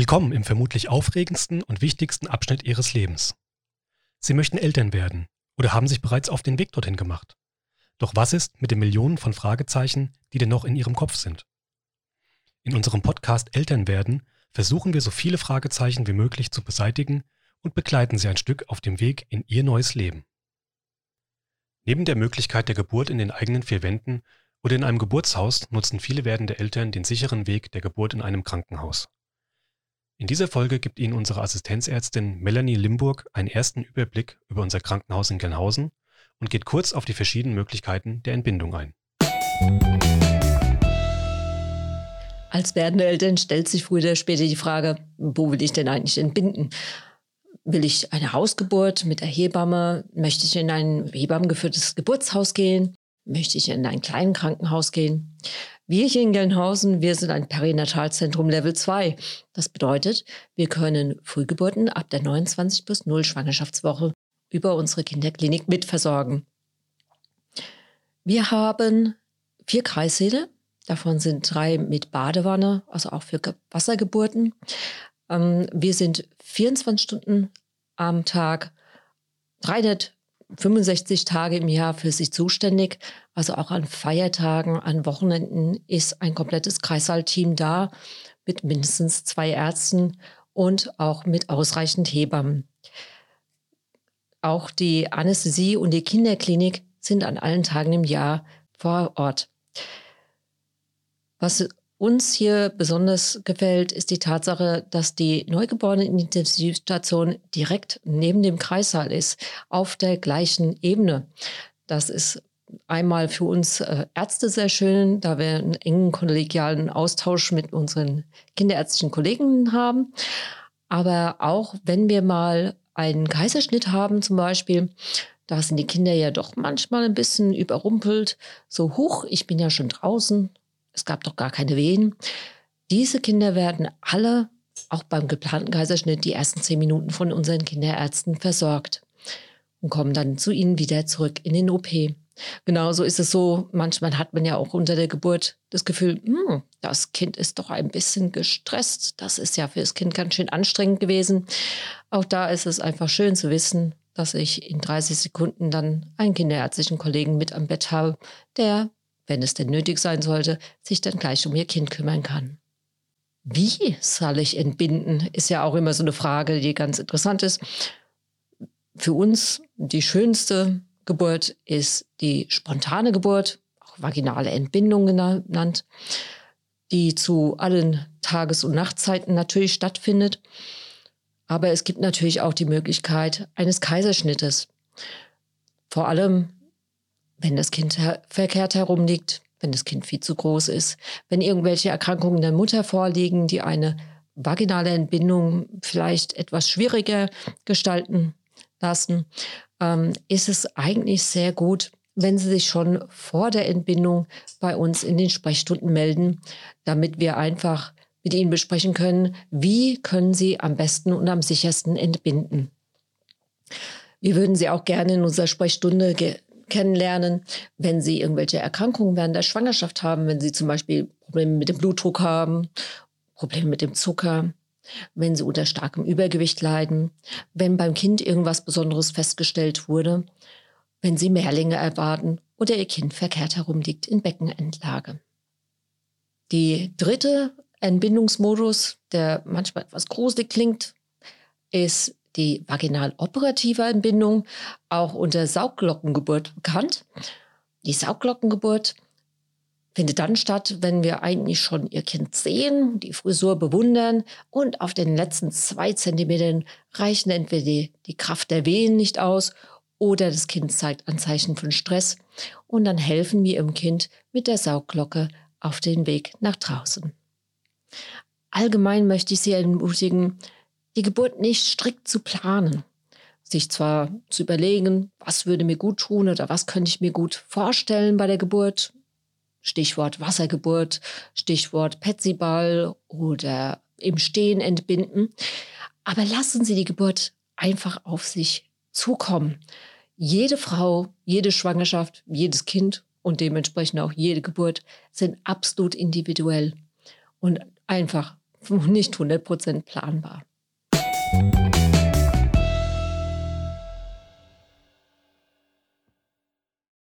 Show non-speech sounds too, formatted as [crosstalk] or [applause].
Willkommen im vermutlich aufregendsten und wichtigsten Abschnitt Ihres Lebens. Sie möchten Eltern werden oder haben sich bereits auf den Weg dorthin gemacht. Doch was ist mit den Millionen von Fragezeichen, die denn noch in Ihrem Kopf sind? In unserem Podcast Eltern werden versuchen wir so viele Fragezeichen wie möglich zu beseitigen und begleiten Sie ein Stück auf dem Weg in Ihr neues Leben. Neben der Möglichkeit der Geburt in den eigenen vier Wänden oder in einem Geburtshaus nutzen viele werdende Eltern den sicheren Weg der Geburt in einem Krankenhaus. In dieser Folge gibt Ihnen unsere Assistenzärztin Melanie Limburg einen ersten Überblick über unser Krankenhaus in Gelnhausen und geht kurz auf die verschiedenen Möglichkeiten der Entbindung ein. Als werdende Eltern stellt sich früher oder später die Frage, wo will ich denn eigentlich entbinden? Will ich eine Hausgeburt mit der Hebamme? Möchte ich in ein hebammengeführtes Geburtshaus gehen? Möchte ich in ein kleines Krankenhaus gehen? Wir hier in Gelnhausen, wir sind ein Perinatalzentrum Level 2. Das bedeutet, wir können Frühgeburten ab der 29 bis 0 Schwangerschaftswoche über unsere Kinderklinik mitversorgen. Wir haben vier Kreissäle, davon sind drei mit Badewanne, also auch für Wassergeburten. Ähm, wir sind 24 Stunden am Tag, 300 65 Tage im Jahr für sich zuständig. Also auch an Feiertagen, an Wochenenden ist ein komplettes Kreissaalteam da mit mindestens zwei Ärzten und auch mit ausreichend Hebammen. Auch die Anästhesie und die Kinderklinik sind an allen Tagen im Jahr vor Ort. Was uns hier besonders gefällt, ist die Tatsache, dass die Neugeborenen-Intensivstation direkt neben dem Kreissaal ist, auf der gleichen Ebene. Das ist einmal für uns äh, Ärzte sehr schön, da wir einen engen kollegialen Austausch mit unseren kinderärztlichen Kollegen haben. Aber auch wenn wir mal einen Kaiserschnitt haben zum Beispiel, da sind die Kinder ja doch manchmal ein bisschen überrumpelt. So hoch, ich bin ja schon draußen, es gab doch gar keine Wehen. Diese Kinder werden alle, auch beim geplanten Kaiserschnitt, die ersten zehn Minuten von unseren Kinderärzten versorgt und kommen dann zu ihnen wieder zurück in den OP. Genauso ist es so, manchmal hat man ja auch unter der Geburt das Gefühl, hm, das Kind ist doch ein bisschen gestresst. Das ist ja für das Kind ganz schön anstrengend gewesen. Auch da ist es einfach schön zu wissen, dass ich in 30 Sekunden dann einen kinderärztlichen Kollegen mit am Bett habe, der wenn es denn nötig sein sollte, sich dann gleich um ihr Kind kümmern kann. Wie soll ich entbinden, ist ja auch immer so eine Frage, die ganz interessant ist. Für uns die schönste Geburt ist die spontane Geburt, auch vaginale Entbindung genannt, die zu allen Tages- und Nachtzeiten natürlich stattfindet. Aber es gibt natürlich auch die Möglichkeit eines Kaiserschnittes. Vor allem wenn das Kind verkehrt herumliegt, wenn das Kind viel zu groß ist, wenn irgendwelche Erkrankungen der Mutter vorliegen, die eine vaginale Entbindung vielleicht etwas schwieriger gestalten lassen, ähm, ist es eigentlich sehr gut, wenn Sie sich schon vor der Entbindung bei uns in den Sprechstunden melden, damit wir einfach mit Ihnen besprechen können, wie können Sie am besten und am sichersten entbinden. Wir würden Sie auch gerne in unserer Sprechstunde kennenlernen, wenn sie irgendwelche Erkrankungen während der Schwangerschaft haben, wenn sie zum Beispiel Probleme mit dem Blutdruck haben, Probleme mit dem Zucker, wenn sie unter starkem Übergewicht leiden, wenn beim Kind irgendwas Besonderes festgestellt wurde, wenn sie Mehrlinge erwarten oder ihr Kind verkehrt herumliegt in Beckenendlage. Die dritte Entbindungsmodus, der manchmal etwas gruselig klingt, ist die vaginal-operative Entbindung, auch unter Saugglockengeburt bekannt. Die Saugglockengeburt findet dann statt, wenn wir eigentlich schon ihr Kind sehen, die Frisur bewundern und auf den letzten zwei Zentimetern reichen entweder die, die Kraft der Wehen nicht aus oder das Kind zeigt Anzeichen von Stress und dann helfen wir ihrem Kind mit der Saugglocke auf den Weg nach draußen. Allgemein möchte ich Sie ermutigen, die Geburt nicht strikt zu planen. Sich zwar zu überlegen, was würde mir gut tun oder was könnte ich mir gut vorstellen bei der Geburt. Stichwort Wassergeburt, Stichwort Petsyball oder im Stehen entbinden. Aber lassen Sie die Geburt einfach auf sich zukommen. Jede Frau, jede Schwangerschaft, jedes Kind und dementsprechend auch jede Geburt sind absolut individuell. Und einfach [laughs] nicht 100% planbar.